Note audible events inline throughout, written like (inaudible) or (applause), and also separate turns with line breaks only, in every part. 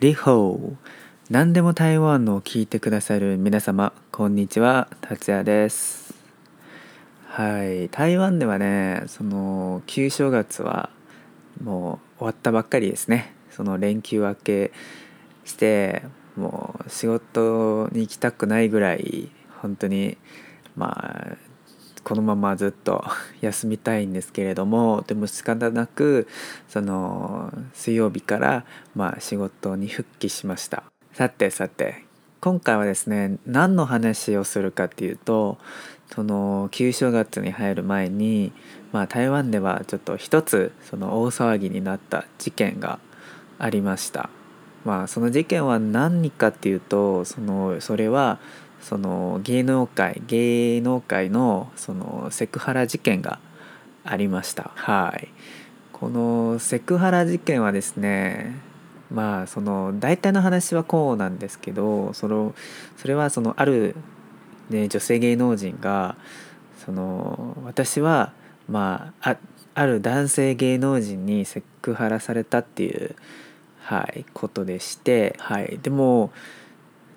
リホー。何でも台湾のを聞いてくださる皆様こんにちは。達也です。はい。台湾ではねその旧正月はもう終わったばっかりですね。その連休明けしてもう仕事に行きたくないぐらい本当にまあこのままずっと (laughs) 休みたいんですけれどもでも仕方なくその水曜日からまあ仕事に復帰しましたさてさて今回はですね何の話をするかっていうとその旧正月に入る前に、まあ、台湾ではちょっと一つその大騒ぎになった事件がありました。まあ、その事件は何かっていうとそのそれはその芸能界芸能界のそのセクハラ事件がありました。はい。このセクハラ事件はですねまあその大体の話はこうなんですけどそのそれはそのある、ね、女性芸能人がその私はまあある男性芸能人にセクハラされたっていう、はい、ことでして、はい、でも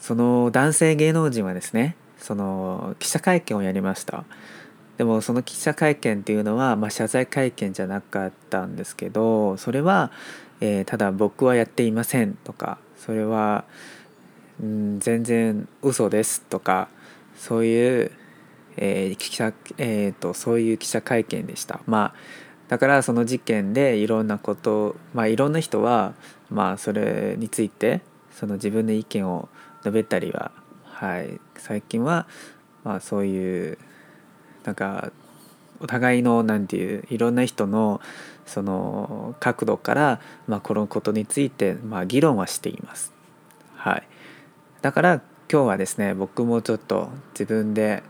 その男性芸能人はですねその記者会見をやりました。でもその記者会見っていうのは、まあ、謝罪会見じゃなかったんですけどそれは、えー、ただ僕はやっていませんとかそれは、うん、全然嘘ですとかそういう、えー記者えーと、そういう記者会見でした。まあだからその事件でいろんなことまあいろんな人はまあそれについてその自分の意見を述べたりは、はい、最近は、まあ、そういうなんかお互いの何て言ういろんな人のその角度から、まあ、このことについて、まあ、議論はしています。はい、だから今日はですね僕もちょっと自分で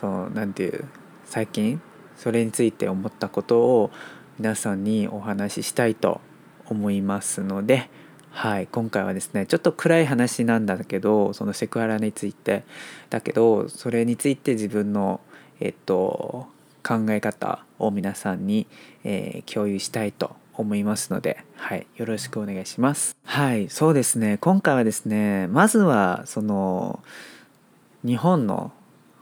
そう何て言う最近それについて思ったことを皆さんにお話ししたいと思いますのではい、今回はですねちょっと暗い話なんだけどそのセクハラについてだけどそれについて自分の、えっと、考え方を皆さんに、えー、共有したいと思いますので、はい、よろしくお願いします。はい、そうですね今回はですねまずはその日本の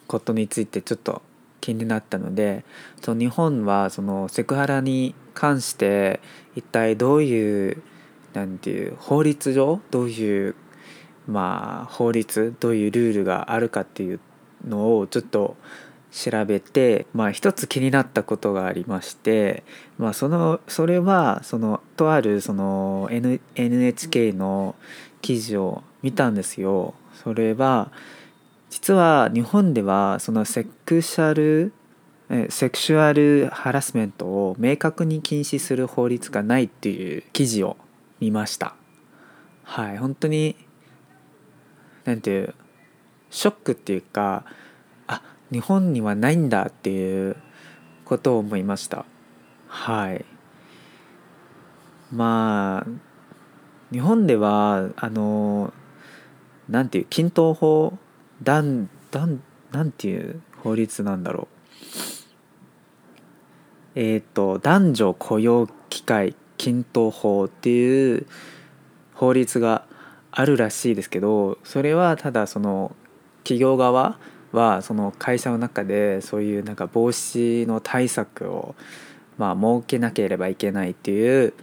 ことについてちょっと気になったのでその日本はそのセクハラに関して一体どういうなんていう法律上どういうまあ法律どういうルールがあるかっていうのをちょっと調べてまあ一つ気になったことがありましてまあそのそれはそのとあるその、N、NHK の記事を見たんですよ。それは実は日本ではそのセクシャルセクシュアルハラスメントを明確に禁止する法律がないっていう記事を見ました。はい本当になんていうショックっていうかあ日本にはないんだっていうことを思いました。はい。まあ日本ではあのなんていう均等法だんだんなんていう法律なんだろう。えっ、ー、と男女雇用機会均等法っていう法律があるらしいですけどそれはただその企業側はその会社の中でそういうなんか防止の対策をまあ設けなければいけないっていう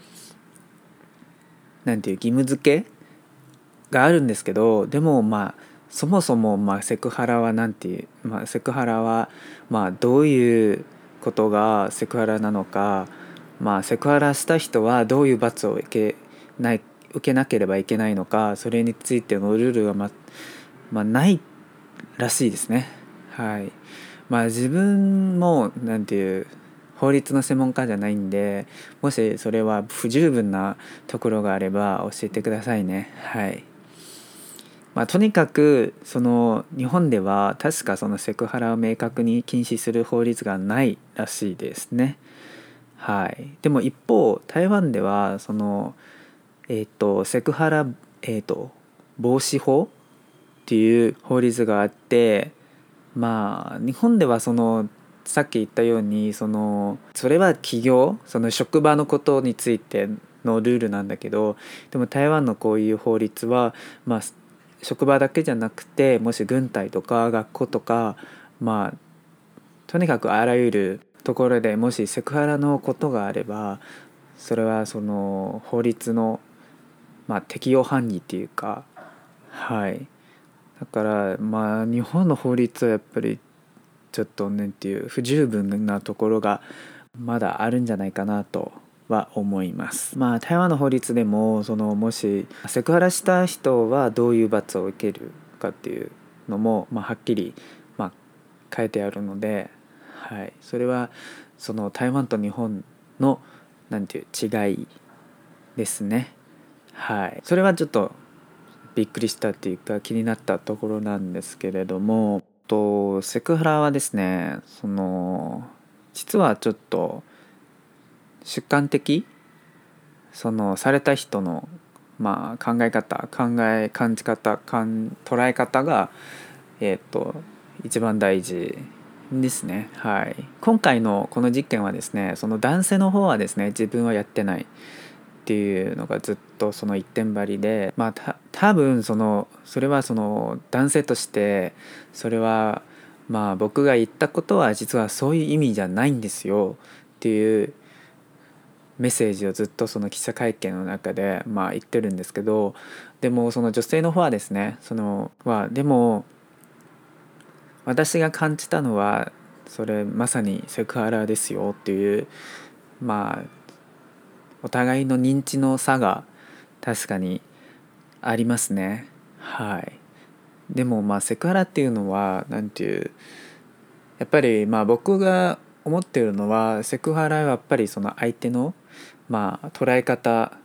なんていう義務付けがあるんですけどでもまあそもそもまあセクハラはなんていう、まあ、セクハラはまあどういうことがセクハラなのかまあ、セクハラした人はどういう罰を受けない受けなければいけないのかそれについてのルールがま、まあ、ないらしいですね。はいまあ、自分もなんていう法律の専門家じゃないんでもしそれは不十分なところがあれば教えてくださいね。はいまあ、とにかくその日本では確かそのセクハラを明確に禁止する法律がないらしいですね。はい、でも一方台湾ではその、えーと、セクハラ、えーと、防止法っていう法律があってまあ日本ではそのさっき言ったようにそのそれは企業その職場のことについてのルールなんだけどでも台湾のこういう法律は、まあ、職場だけじゃなくてもし軍隊とか学校とかまあとにかくあらゆるところでもしセクハラのことがあればそれはその法律の、まあ、適用範囲っていうかはい。だからまあ日本の法律はやっぱりちょっとねっていう不十分なところがまだあるんじゃないかなとは思います。まあ台湾の法律でもそのもしセクハラした人はどういう罰を受けるかっていうのも、まあ、はっきり、まあ、書いてあるので、はい、それはその台湾と日本のなんていう違いですね。はい、それはちょっとびっくりしたっていうか気になったところなんですけれども。とセクハラはですねその実はちょっと主観的そのされた人のまあ考え方考え感じ方捉え方がえっ、ー、と一番大事ですね。はい。今回のこの実験はですねその男性の方はですね自分はやってないっていうのがずっとその一点張りでまあ多分そのそれはその男性としてそれはまあ僕が言ったことは実はそういう意味じゃないんですよっていうメッセージをずっとその記者会見の中でまあ言ってるんですけどでもその女性の方はですねそのはでも私が感じたのはそれまさにセクハラですよっていうまあお互いの認知の差が確かにありますね。はい。でもまあセクハラっていうのは何ていうやっぱりまあ僕が思ってるのはセクハラはやっぱりその相手のまあ捉え方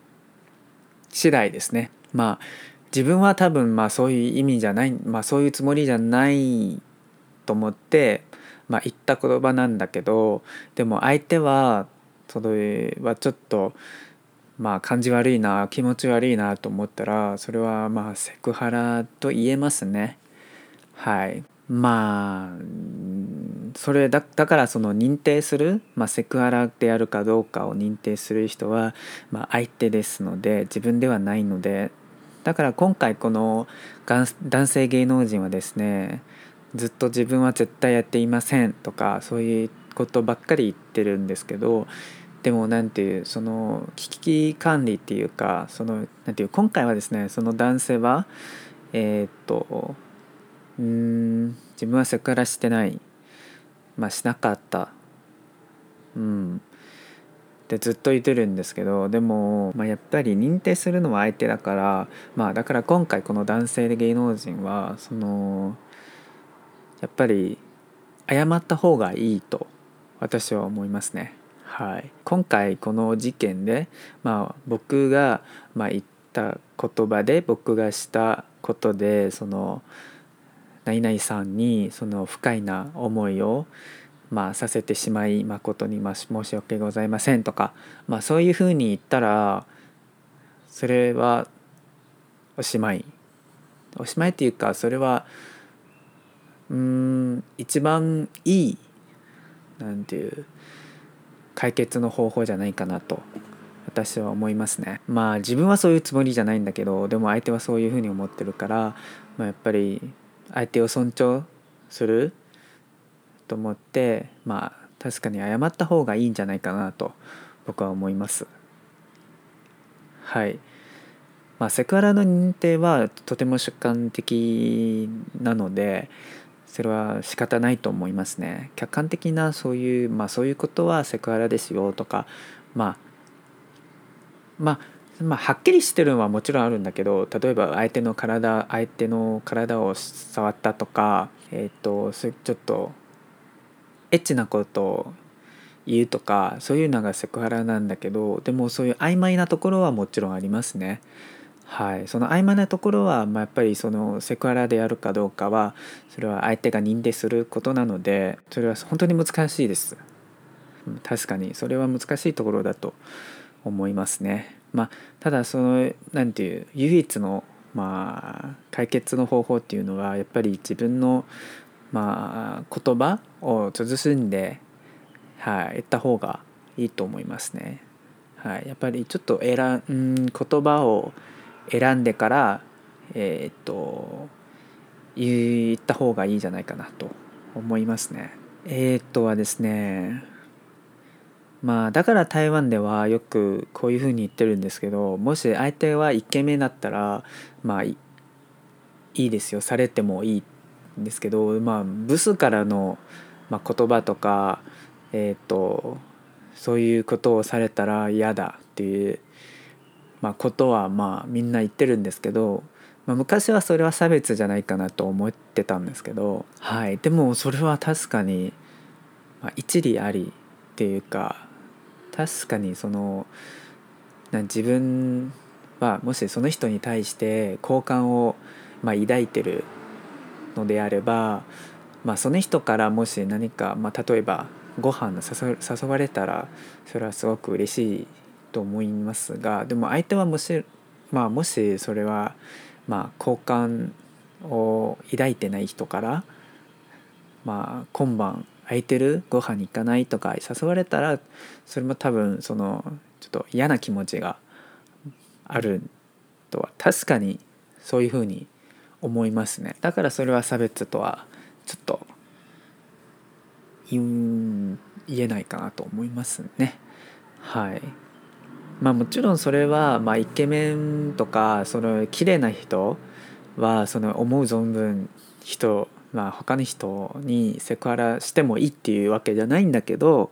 次第ですね。まあ自分は多分まあそういう意味じゃないまあそういうつもりじゃないと思ってまあ言った言葉なんだけどでも相手はそれはちょっとまあ感じ悪いな気持ち悪いなと思ったらそれはまあセクハラと言えますね。はい。まあそれだからその認定する、まあ、セクハラであるかどうかを認定する人は、まあ、相手ですので自分ではないので。だから今回この男性芸能人はですねずっと自分は絶対やっていませんとかそういうことばっかり言ってるんですけどでも何ていうその危機管理っていうかそのなんていう今回はですねその男性はえー、っとうん自分はセクハラしてない。まあしなかった。うん。ってずっと言ってるんですけどでも、まあ、やっぱり認定するのは相手だからまあだから今回この男性で芸能人はそのやっぱり謝った方がいいと私は思いますね。はい、今回この事件で、まあ、僕が、まあ、言った言葉で僕がしたことでその何々さんにその不快な思いを、まあ、させてしまい誠に申し訳ございませんとか、まあ、そういうふうに言ったらそれはおしまいおしまいっていうかそれはうん一番いいなんていう解決の方法じゃないかなと私は思いますね。まあ自分はそういうつもりじゃないんだけどでも相手はそういうふうに思ってるから、まあ、やっぱり相手を尊重すると思ってまあ確かに謝った方がいいんじゃないかなと僕は思います。はい。まあセクハラの認定はとても主観的なのでそれは仕方ないと思いますね客観的なそういうまあそういうことはセクハラですよとかまあまあまあ、はっきりしてるのはもちろんあるんだけど例えば相手の体相手の体を触ったとかえっ、ー、とちょっとエッチなことを言うとかそういうのがセクハラなんだけどでもそういう曖昧なところはもちろんありますね。はい、その曖昧なところは、まあ、やっぱりそのセクハラであるかどうかはそれは相手が認定することなのでそれは本当に難しいです。確かにそれは難しいところだと思いますね。まあただその何ていう唯一のまあ解決の方法っていうのはやっぱり自分のまあ言葉を慎んで、はい、言った方がいいと思いますね。はい、やっぱりちょっと選ん言葉を選んでからえー、っと言った方がいいんじゃないかなと思いますね。えー、っとはですねまあだから台湾ではよくこういうふうに言ってるんですけどもし相手はイケメンだったらまあいいですよされてもいいんですけどまあブスからの、まあ、言葉とかえっ、とそういうことをされたら嫌だっていう、まあ、ことはまあみんな言ってるんですけど、まあ、昔はそれは差別じゃないかなと思ってたんですけど、はい、でもそれは確かに、まあ、一理ありっていうか確かにそのな自分はもしその人に対して好感をまあ抱いてるのであれば、まあ、その人からもし何か、まあ、例えばご飯誘われたらそれはすごく嬉しいと思いますがでも相手はもし,、まあ、もしそれは、まあ、好感を抱いてない人から「まあ、今晩空いてるご飯に行かない?」とか誘われたらそれも多分そのちょっと嫌な気持ちがあるとは確かにそういうふうに思いますねだからそれは差別とはちょっと言えないかなと思いますねはいまあもちろんそれはまあイケメンとかその綺麗な人はその思う存分人まあ他の人にセクハラしてもいいっていうわけじゃないんだけど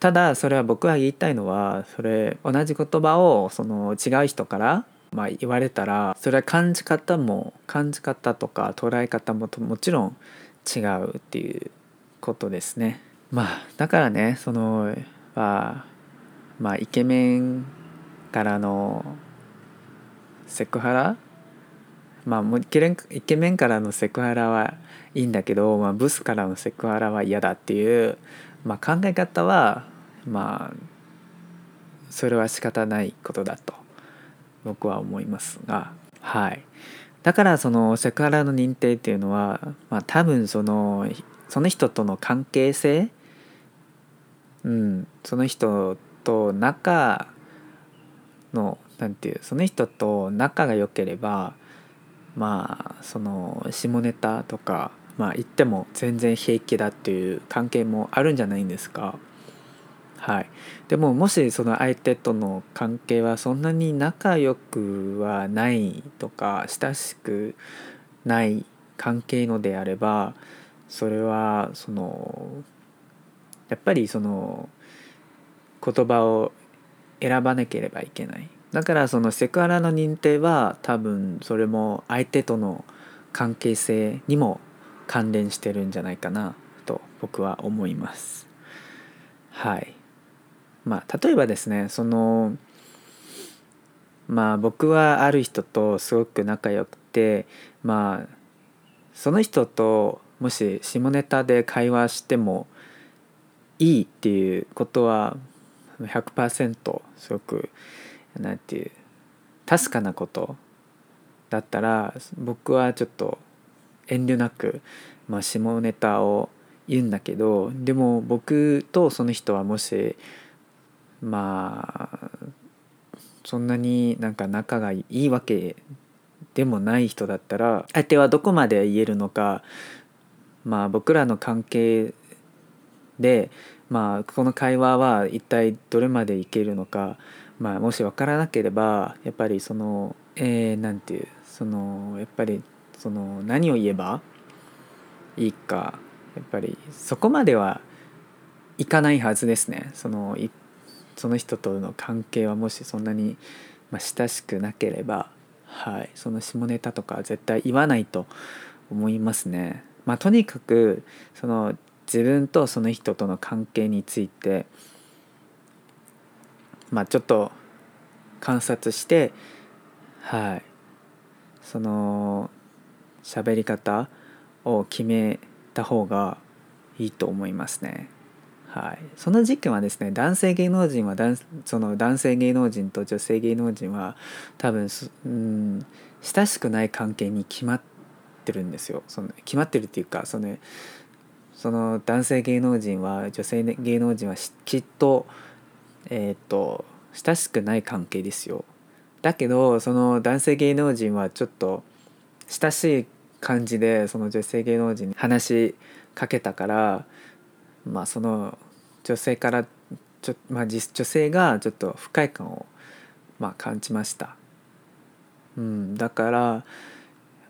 ただそれは僕は言いたいのはそれ同じ言葉をその違う人からまあ言われたらそれは感じ方も感じ方とか捉え方ももちろん違うっていうことですね。まあだからねそのまあまあイケメンからのセクハラ？まあもうイケメンからのセクハラはいいんだけど、まあ、ブスからのセクハラは嫌だっていう、まあ、考え方はまあそれは仕方ないことだと僕は思いますがはい。だからそのセクハラの認定っていうのは、まあ、多分そのその人との関係性？うんその人と仲のなんていうその人と仲が良ければまあその下ネタとかまあ言っても全然平気だっていう関係もあるんじゃないんですか。はい、でももしその相手との関係はそんなに仲良くはないとか親しくない関係のであればそれはそのやっぱりその言葉を選ばなければいけない。だからそのセクハラの認定は多分それも相手との関係性にも関連してるんじゃないかなと僕は思います。はい。まあ例えばですねそのまあ僕はある人とすごく仲良くてまあその人ともし下ネタで会話してもいいっていうことは100%すごく何て言う確かなことだったら僕はちょっと遠慮なく、まあ、下ネタを言うんだけどでも僕とその人はもしまあそんなになんか仲がいいわけでもない人だったら相手はどこまで言えるのかまあ僕らの関係でまあこの会話は一体どれまでいけるのかまあ、もし分からなければやっぱりそのえー、ていうそのやっぱりその何を言えばいいかやっぱりそこまではいかないはずですねそのその人との関係はもしそんなに、まあ、親しくなければ、はい、その下ネタとか絶対言わないと思いますね。まあ、とにかくその自分とその人との関係についてまあちょっと観察してはい。その喋り方を決めた方がいいと思いますね。はい、その時期はですね男性芸能人はその男性芸能人と女性芸能人は多分うん親しくない関係に決まってるんですよ。その決まってるっていうかそのその男性芸能人は女性芸能人はきっとえっ、と親しくない関係ですよ。だけどその男性芸能人はちょっと親しい感じでその女性芸能人に話しかけたからまあその女性からちょ、まあ、女性がちょっと不快感を、まあ、感じました、うん、だからやっ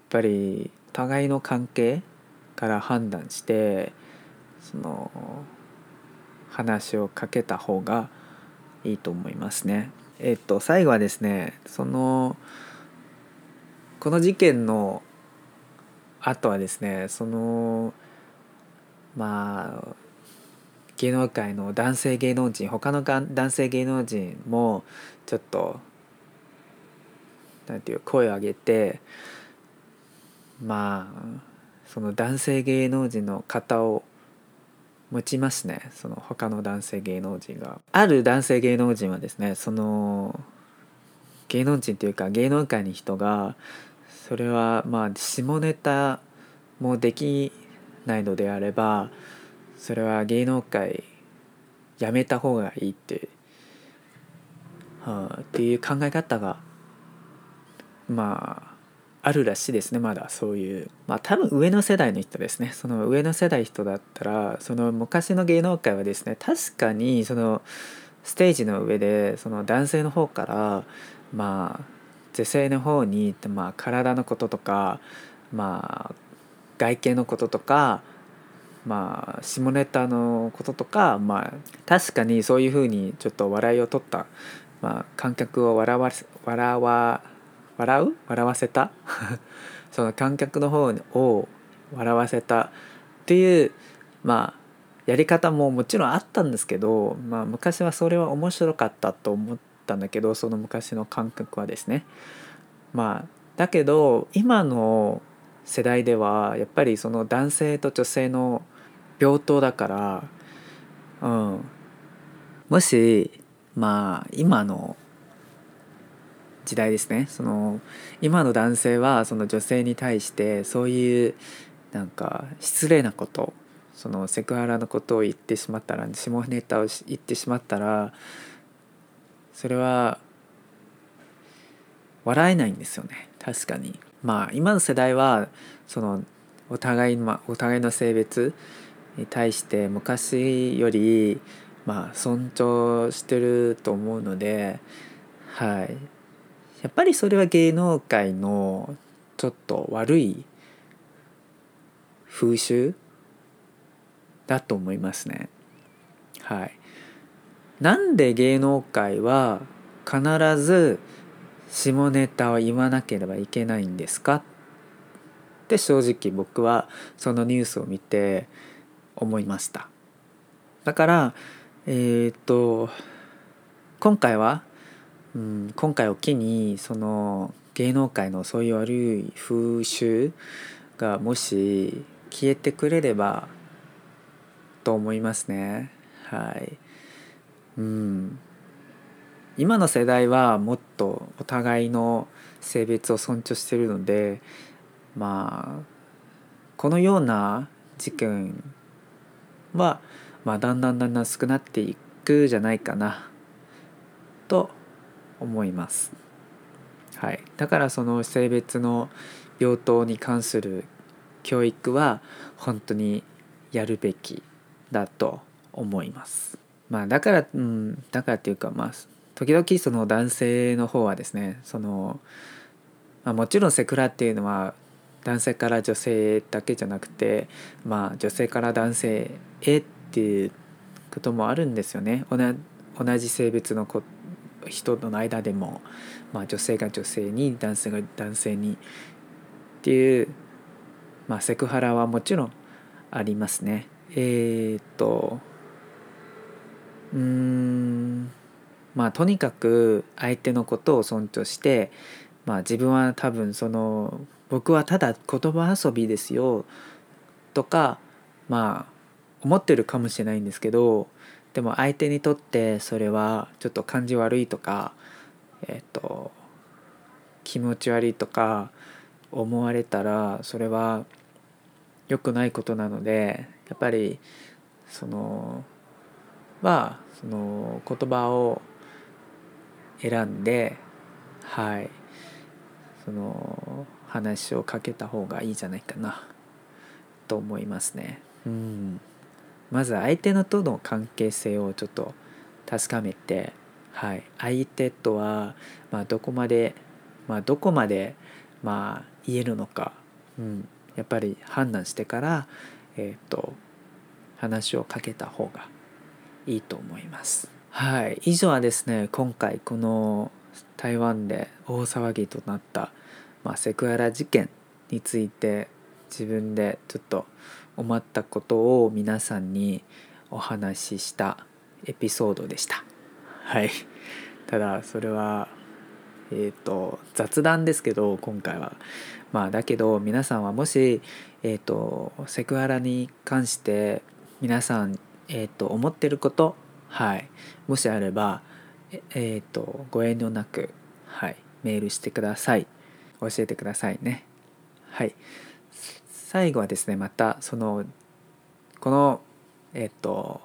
ぱり互いの関係から判断してその話をかけた方がいいと思いますね。えっと最後はですねそのこの事件の後はですねそのまあ芸能界の男性芸能人他の男性芸能人もちょっとなんていう声を上げてまあその男性芸能人の方を持ちますねその他の男性芸能人が。ある男性芸能人はですねその芸能人というか芸能界に人がそれはまあ下ネタもできないのであればそれは芸能界やめた方がいいって、はあ、っていう考え方がまああるらしいですねまだ。そういう。まあ多分上の世代の人ですね。その上の世代人だったらその昔の芸能界はですね確かにそのステージの上でその男性の方からまあ女性の方に、まあ、体のこととかまあ外見のこととかまあ下ネタのこととかまあ確かにそういうふうにちょっと笑いを取った、まあ、観客を笑わ笑わ笑う？笑わせた？(laughs) その観客の方を笑わせたっていうまあやり方ももちろんあったんですけど、まあ、昔はそれは面白かったと思ったんだけどその昔の感覚はですね。まあだけど今の世代ではやっぱりその男性と女性の病棟だから、うん、もしまあ今の時代ですね。その今の男性はその女性に対してそういうなんか失礼なことそのセクハラのことを言ってしまったら下ネタを言ってしまったらそれは笑えないんですよね。確かに。まあ今の世代はそのお互い,、ま、お互いの性別に対して昔よりまあ尊重してると思うのではい。やっぱりそれは芸能界のちょっと悪い風習だと思いますね。はい。なんで芸能界は必ず下ネタを言わなければいけないんですかって正直僕はそのニュースを見て思いましただからえっ、と今回は、うん、今回を機にその芸能界のそういう悪い風習がもし消えてくれればと思いますね。はい。うん。今の世代はもっとお互いの性別を尊重してるのでまあこのような事件は、まあ、だんだんだんだん少なっていくじゃないかなと思います。はい、だからその性別の病棟に関する教育は本当にやるべきだと思います。まあだから、うん、だからっていうかまあ時々その男性の方はですねその、まあ、もちろんセクラっていうのは男性から女性だけじゃなくて、まあ、女性から男性へっていうこともあるんですよね同じ性別の人の間でも、まあ、女性が女性に男性が男性にっていう、まあ、セクハラはもちろんありますね。えー、っとうんまあとにかく相手のことを尊重して、まあ、自分は多分その僕はただ言葉遊びですよとかまあ思ってるかもしれないんですけどでも相手にとってそれはちょっと感じ悪いとかえっ、と気持ち悪いとか思われたらそれは良くないことなのでやっぱりそのまあその言葉を選んではいその話をかけた方がいいじゃないかなと思いますね。うんまず相手のとの関係性をちょっと確かめて、はい、相手とは、まあ、どこまで、まあ、どこまで、まあ、言えるのか、うん、やっぱり判断してから、えーと、話をかけた方がいいと思います。はい、以上はですね今回この台湾で大騒ぎとなった、まあ、セクハラ事件について自分でちょっと思ったことを皆さんにお話ししたエピソードでした。はい。ただそれはえっ、ー、と雑談ですけど今回は。まあだけど皆さんはもしえっ、ー、とセクハラに関して皆さんえっ、ー、と思ってることはい。もしあればえっ、ー、とご遠慮なくはい。メールしてください。教えてくださいね。はい。最後はですねまたそのこのえっと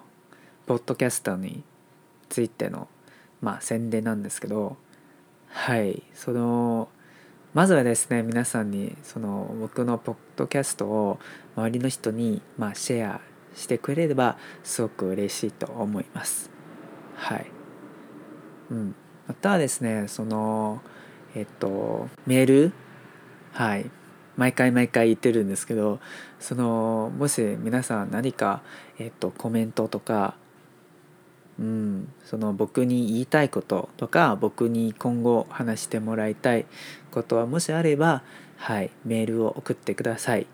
ポッドキャストについてのまあ宣伝なんですけどはいそのまずはですね皆さんにその僕のポッドキャストを周りの人にまあシェアしてくれればすごく嬉しいと思います。はい。うん。またはですねそのえっとメールはい。毎回毎回言ってるんですけどそのもし皆さん何か、えっと、コメントとか、うん、その僕に言いたいこととか僕に今後話してもらいたいことはもしあれば、はい、メールを送ってください。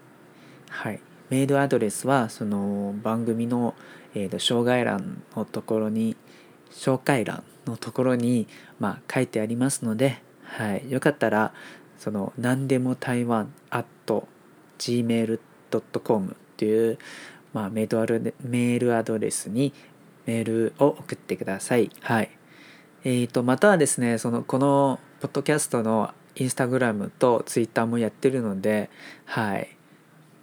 はい、メールアドレスはその番組の、えー、と障害欄のところに紹介欄のところに、まあ、書いてありますので、はい、よかったらその何でも台湾 at gmail.com っていう、まあ、メールアドレスにメールを送ってください。はい。えーと、またはですね、そのこのポッドキャストのインスタグラムとツイッターもやってるので、はい。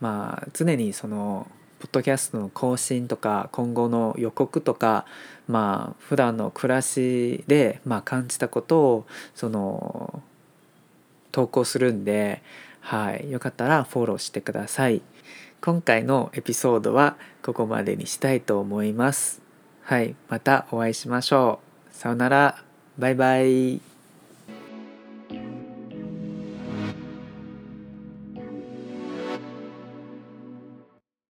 まあ、常にその、ポッドキャストの更新とか今後の予告とかまあ普段の暮らしでまあ感じたことをその投稿するんで、はい、よかったらフォローしてください。今回のエピソードはここまでにしたいと思います。はい、またお会いしましょう。さよなら。バイバイ。